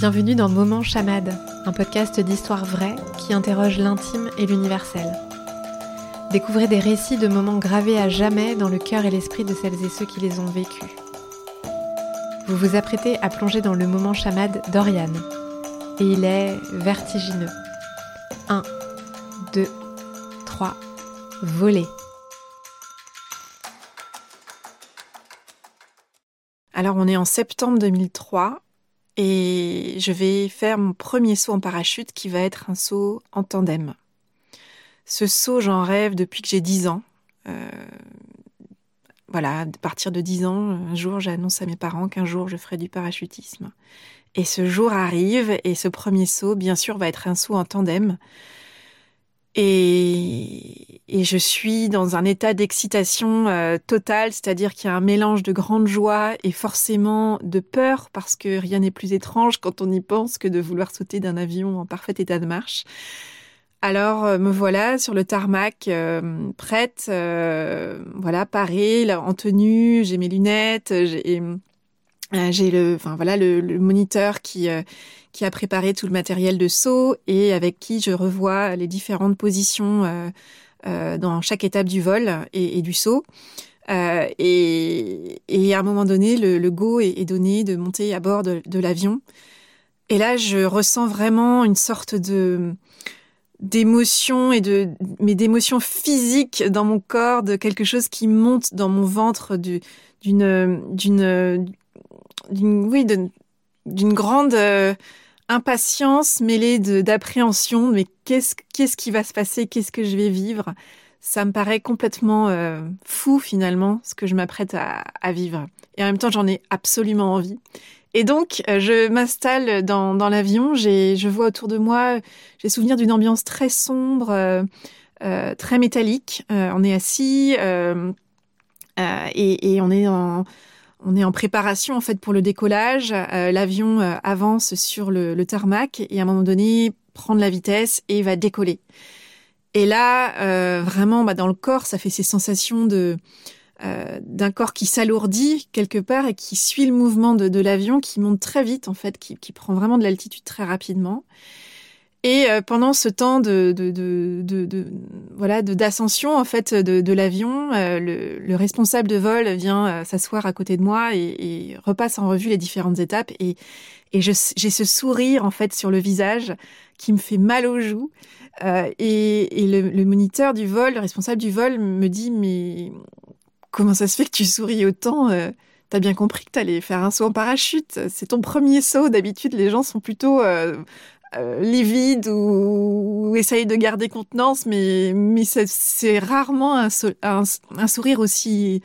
Bienvenue dans Moment Chamade, un podcast d'histoire vraie qui interroge l'intime et l'universel. Découvrez des récits de moments gravés à jamais dans le cœur et l'esprit de celles et ceux qui les ont vécus. Vous vous apprêtez à plonger dans le moment chamade d'Oriane. Et il est vertigineux. 1, 2, 3, voler. Alors on est en septembre 2003 et je vais faire mon premier saut en parachute qui va être un saut en tandem. Ce saut, j'en rêve depuis que j'ai 10 ans. Euh, voilà, à partir de 10 ans, un jour, j'annonce à mes parents qu'un jour, je ferai du parachutisme. Et ce jour arrive et ce premier saut, bien sûr, va être un saut en tandem. Et, et, je suis dans un état d'excitation euh, totale, c'est-à-dire qu'il y a un mélange de grande joie et forcément de peur, parce que rien n'est plus étrange quand on y pense que de vouloir sauter d'un avion en parfait état de marche. Alors euh, me voilà sur le tarmac, euh, prête, voilà, parée, en tenue, j'ai mes lunettes, j'ai j'ai le, enfin voilà, le, le moniteur qui qui a préparé tout le matériel de saut et avec qui je revois les différentes positions euh, euh, dans chaque étape du vol et, du saut. Euh, et, et, à un moment donné, le, go est, donné de monter à bord de, l'avion. Et là, je ressens vraiment une sorte de d'émotion et de mais d'émotion physique dans mon corps, de quelque chose qui monte dans mon ventre, d'une d'une oui d'une grande impatience mêlée d'appréhension, mais qu'est-ce qu'est-ce qui va se passer, qu'est-ce que je vais vivre? Ça me paraît complètement euh, fou finalement, ce que je m'apprête à, vivre. Et en même temps, j'en ai absolument envie. Et donc, euh, je m'installe dans, dans l'avion, je vois autour de moi, j'ai souvenir d'une ambiance très sombre, euh, très métallique. on est assis et, et on est en on est en préparation en fait pour le décollage. Euh, l'avion euh, avance sur le, tarmac et à un moment donné prend de la vitesse et va décoller. Et là, euh, vraiment, bah, dans le corps, ça fait ces sensations de d'un corps qui s'alourdit quelque part et qui suit le mouvement de, l'avion, qui monte très vite en fait, qui, qui prend vraiment de l'altitude très rapidement. Et euh, pendant ce temps de, de, de, de voilà d'ascension en fait de, l'avion, euh, le, le, responsable de vol vient euh, s'asseoir à côté de moi et, et, repasse en revue les différentes étapes et, et j'ai ce sourire en fait sur le visage qui me fait mal aux joues. et, et le, le, moniteur du vol, le responsable du vol, me dit mais comment ça se fait que tu souris autant T'as bien compris que t'allais faire un saut en parachute. C'est ton premier saut. D'habitude, les gens sont plutôt euh, livide ou, essaye de garder contenance, mais, mais c'est rarement un, un, sourire aussi,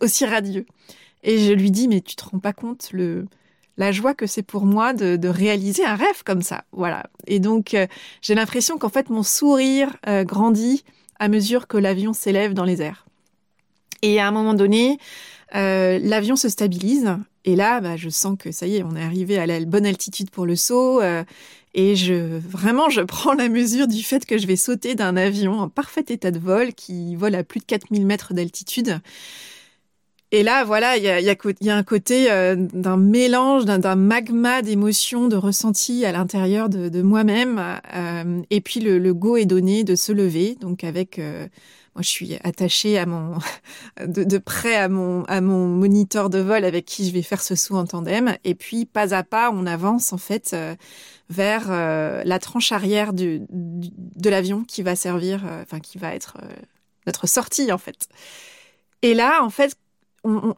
aussi radieux. Et je lui dis, mais tu te rends pas compte le, la joie que c'est pour moi de, de, réaliser un rêve comme ça. Voilà. Et donc, euh, j'ai l'impression qu'en fait, mon sourire euh, grandit à mesure que l'avion s'élève dans les airs. Et à un moment donné, euh, l'avion se stabilise. Et là, bah, je sens que ça y est, on est arrivé à la bonne altitude pour le saut. Euh, et je, vraiment, je prends la mesure du fait que je vais sauter d'un avion en parfait état de vol qui vole à plus de 4000 mètres d'altitude. Et là, voilà, il y a, y, a, y a, un côté euh, d'un mélange, d'un magma d'émotions, de ressentis à l'intérieur de, de moi-même. Euh, et puis le, le, go est donné de se lever, donc avec euh, je suis attachée de, près à mon, moniteur de vol avec qui je vais faire ce saut en tandem. Et puis, pas à pas, on avance en fait euh, vers euh, la tranche arrière de l'avion qui va servir, euh, enfin, qui va être notre sortie en fait. Et là, en fait,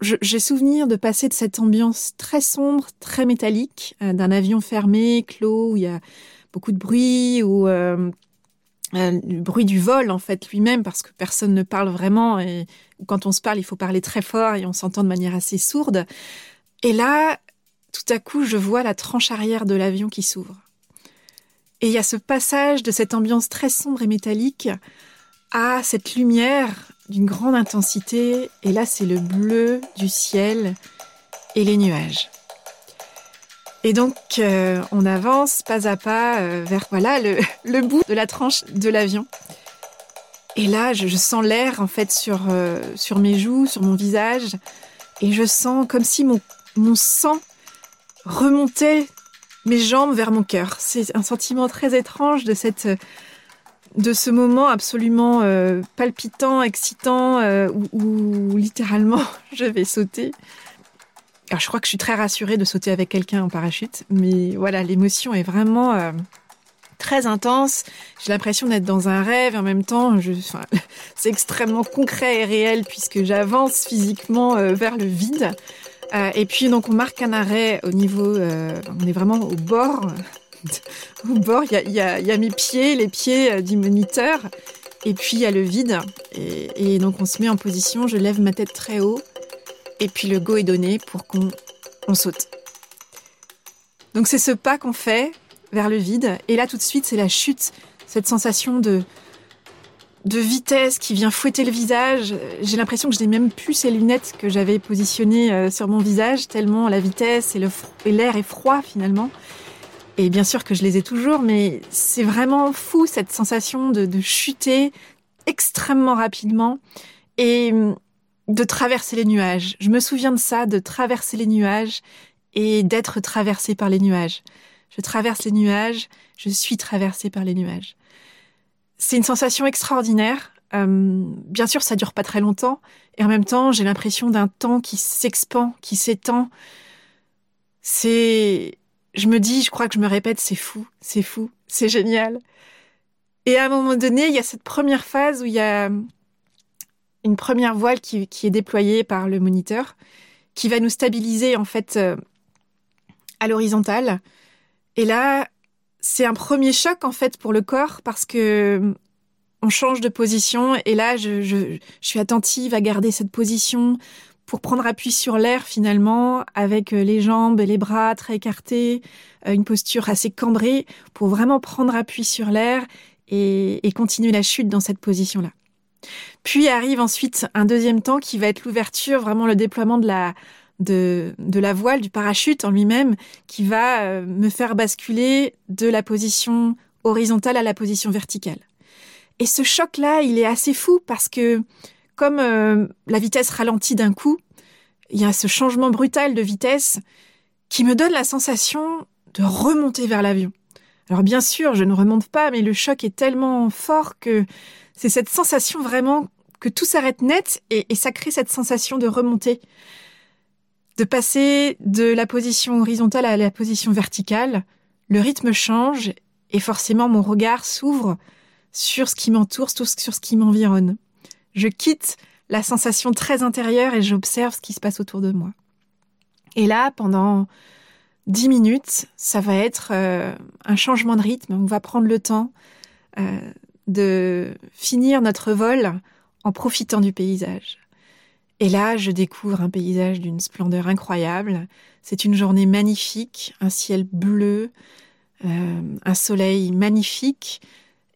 j'ai souvenir de passer de cette ambiance très sombre, très métallique, d'un avion fermé, clos, où il y a beaucoup de bruit, où euh, le bruit du vol en fait lui-même parce que personne ne parle vraiment et quand on se parle il faut parler très fort et on s'entend de manière assez sourde. Et là tout à coup je vois la tranche arrière de l'avion qui s'ouvre. Et il y a ce passage de cette ambiance très sombre et métallique à cette lumière d'une grande intensité. Et là c'est le bleu du ciel et les nuages et donc, euh, on avance pas à pas euh, vers voilà le, le, bout de la tranche de l'avion. Et là, je, sens l'air en fait sur euh, sur mes joues, sur mon visage, et je sens comme si mon mon sang remontait mes jambes vers mon cœur. C'est un sentiment très étrange de cette de ce moment absolument palpitant, excitant, où, littéralement je vais sauter. Alors je crois que je suis très rassurée de sauter avec quelqu'un en parachute, mais voilà, l'émotion est vraiment euh, très intense. J'ai l'impression d'être dans un rêve, en même temps, je, c'est extrêmement concret et réel puisque j'avance physiquement vers le vide. et puis donc on marque un arrêt au niveau, on est vraiment au bord au bord, il y a, mes pieds, les pieds euh, du moniteur, et puis il y a le vide. Et, donc on se met en position, je lève ma tête très haut, et puis le go est donné pour qu'on on saute. Donc c'est ce pas qu'on fait vers le vide, et là tout de suite c'est la chute, cette sensation de, de vitesse qui vient fouetter le visage. J'ai l'impression que je n'ai même plus ces lunettes que j'avais positionnées euh, sur mon visage, tellement la vitesse et l'air est froid finalement. Et bien sûr que je les ai toujours, mais c'est vraiment fou cette sensation de, chuter extrêmement rapidement et de traverser les nuages. Je me souviens de ça, de traverser les nuages et d'être traversé par les nuages. Je traverse les nuages, je suis traversée par les nuages. C'est une sensation extraordinaire. Hum, bien sûr, ça dure pas très longtemps, et en même temps, j'ai l'impression d'un temps qui s'expand, qui s'étend. C'est je me dis, je crois que je me répète, c'est fou, c'est fou, c'est génial. Et à un moment donné, il y a cette première phase où il y a une première voile qui, est déployée par le moniteur, qui va nous stabiliser en fait euh, à l'horizontale. Et là, c'est un premier choc en fait pour le corps parce que on change de position et là, je, suis attentive à garder cette position pour prendre appui sur l'air finalement, avec euh, les jambes et les bras très écartés, euh, une posture assez cambrée, pour vraiment prendre appui sur l'air et, continuer la chute dans cette position-là. Puis arrive ensuite un deuxième temps qui va être l'ouverture, vraiment le déploiement de la, de, de, la voile, du parachute en lui-même, qui va euh, me faire basculer de la position horizontale à la position verticale. Et ce choc-là, il est assez fou parce que comme euh, la vitesse ralentit d'un coup, il y a ce changement brutal de vitesse qui me donne la sensation de remonter vers l'avion. Alors bien sûr, je ne remonte pas, mais le choc est tellement fort que c'est cette sensation vraiment que tout s'arrête net et, ça crée cette sensation de remonter, de passer de la position horizontale à la position verticale. Le rythme change et forcément mon regard s'ouvre sur ce qui m'entoure, sur ce qui m'environne. Je quitte la sensation très intérieure et j'observe ce qui se passe autour de moi. Et là, pendant dix minutes, ça va être euh, un changement de rythme. On va prendre le temps euh, de finir notre vol en profitant du paysage. Et là, je découvre un paysage d'une splendeur incroyable. C'est une journée magnifique, un ciel bleu, euh, un soleil magnifique,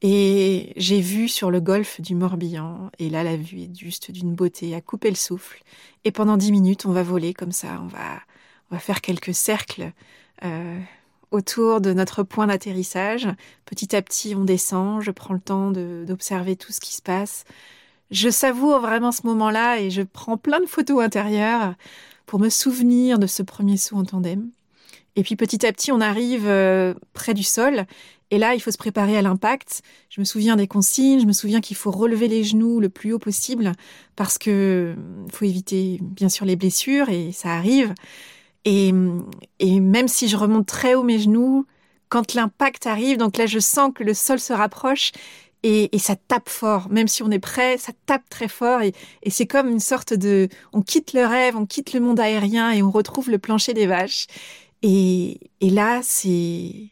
et j'ai vu sur le golfe du Morbihan, et là la vue est juste d'une beauté à couper le souffle. Et pendant dix minutes, on va voler comme ça, on va, faire quelques cercles euh, autour de notre point d'atterrissage. Petit à petit, on descend, je prends le temps d'observer tout ce qui se passe. Je savoure vraiment ce moment-là et je prends plein de photos intérieures pour me souvenir de ce premier saut en tandem. Et puis petit à petit, on arrive euh, près du sol et là, il faut se préparer à l'impact. Je me souviens des consignes, je me souviens qu'il faut relever les genoux le plus haut possible parce que faut éviter bien sûr les blessures et ça arrive. Et, même si je remonte très haut mes genoux, quand l'impact arrive, donc là je sens que le sol se rapproche et, et, ça tape fort. Même si on est prêt, ça tape très fort et, et c'est comme une sorte de, on quitte le rêve, on quitte le monde aérien et on retrouve le plancher des vaches. Et, et là, c'est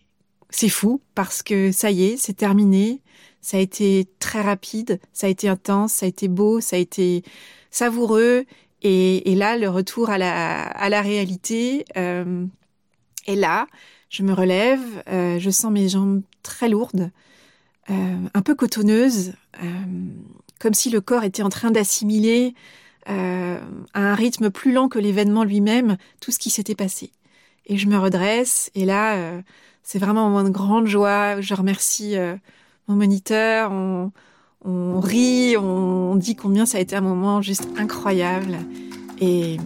c'est fou parce que ça y est, c'est terminé. Ça a été très rapide, ça a été intense, ça a été beau, ça a été savoureux. Et, là, le retour à la, réalité euh, est là. Je me relève, euh, je sens mes jambes très lourdes, euh, un peu cotonneuses, comme si le corps était en train d'assimiler à un rythme plus lent que l'événement lui-même tout ce qui s'était passé. Et je me redresse, et là, c'est vraiment un moment de grande joie. Je remercie euh, mon moniteur. On, rit, on, dit combien ça a été un moment juste incroyable. Et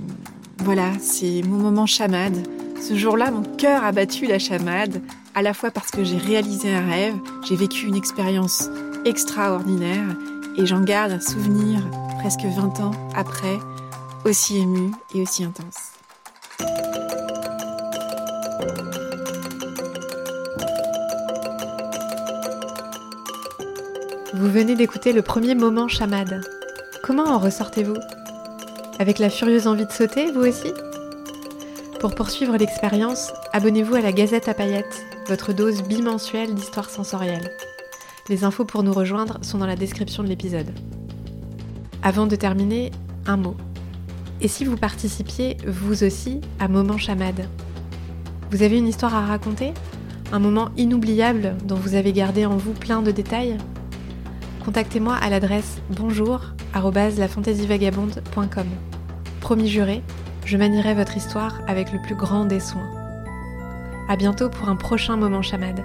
voilà, c'est mon moment chamade Ce jour-là, mon cœur a battu la chamade, à la fois parce que j'ai réalisé un rêve, j'ai vécu une expérience extraordinaire et j'en garde un souvenir presque 20 ans après, aussi ému et aussi intense. Vous venez d'écouter le premier moment chamade. Comment en ressortez-vous? Avec la furieuse envie de sauter, vous aussi? Pour poursuivre l'expérience, abonnez-vous à la Gazette à paillettes, votre dose bimensuelle d'histoire sensorielle. Les infos pour nous rejoindre sont dans la description de l'épisode. Avant de terminer, un mot. Et si vous participiez, vous aussi, à Moment Chamade Vous avez une histoire à raconter? Un moment inoubliable dont vous avez gardé en vous plein de détails? Contactez-moi à l'adresse bonjour Promis juré, je manierai votre histoire avec le plus grand des soins. À bientôt pour un prochain moment chamade.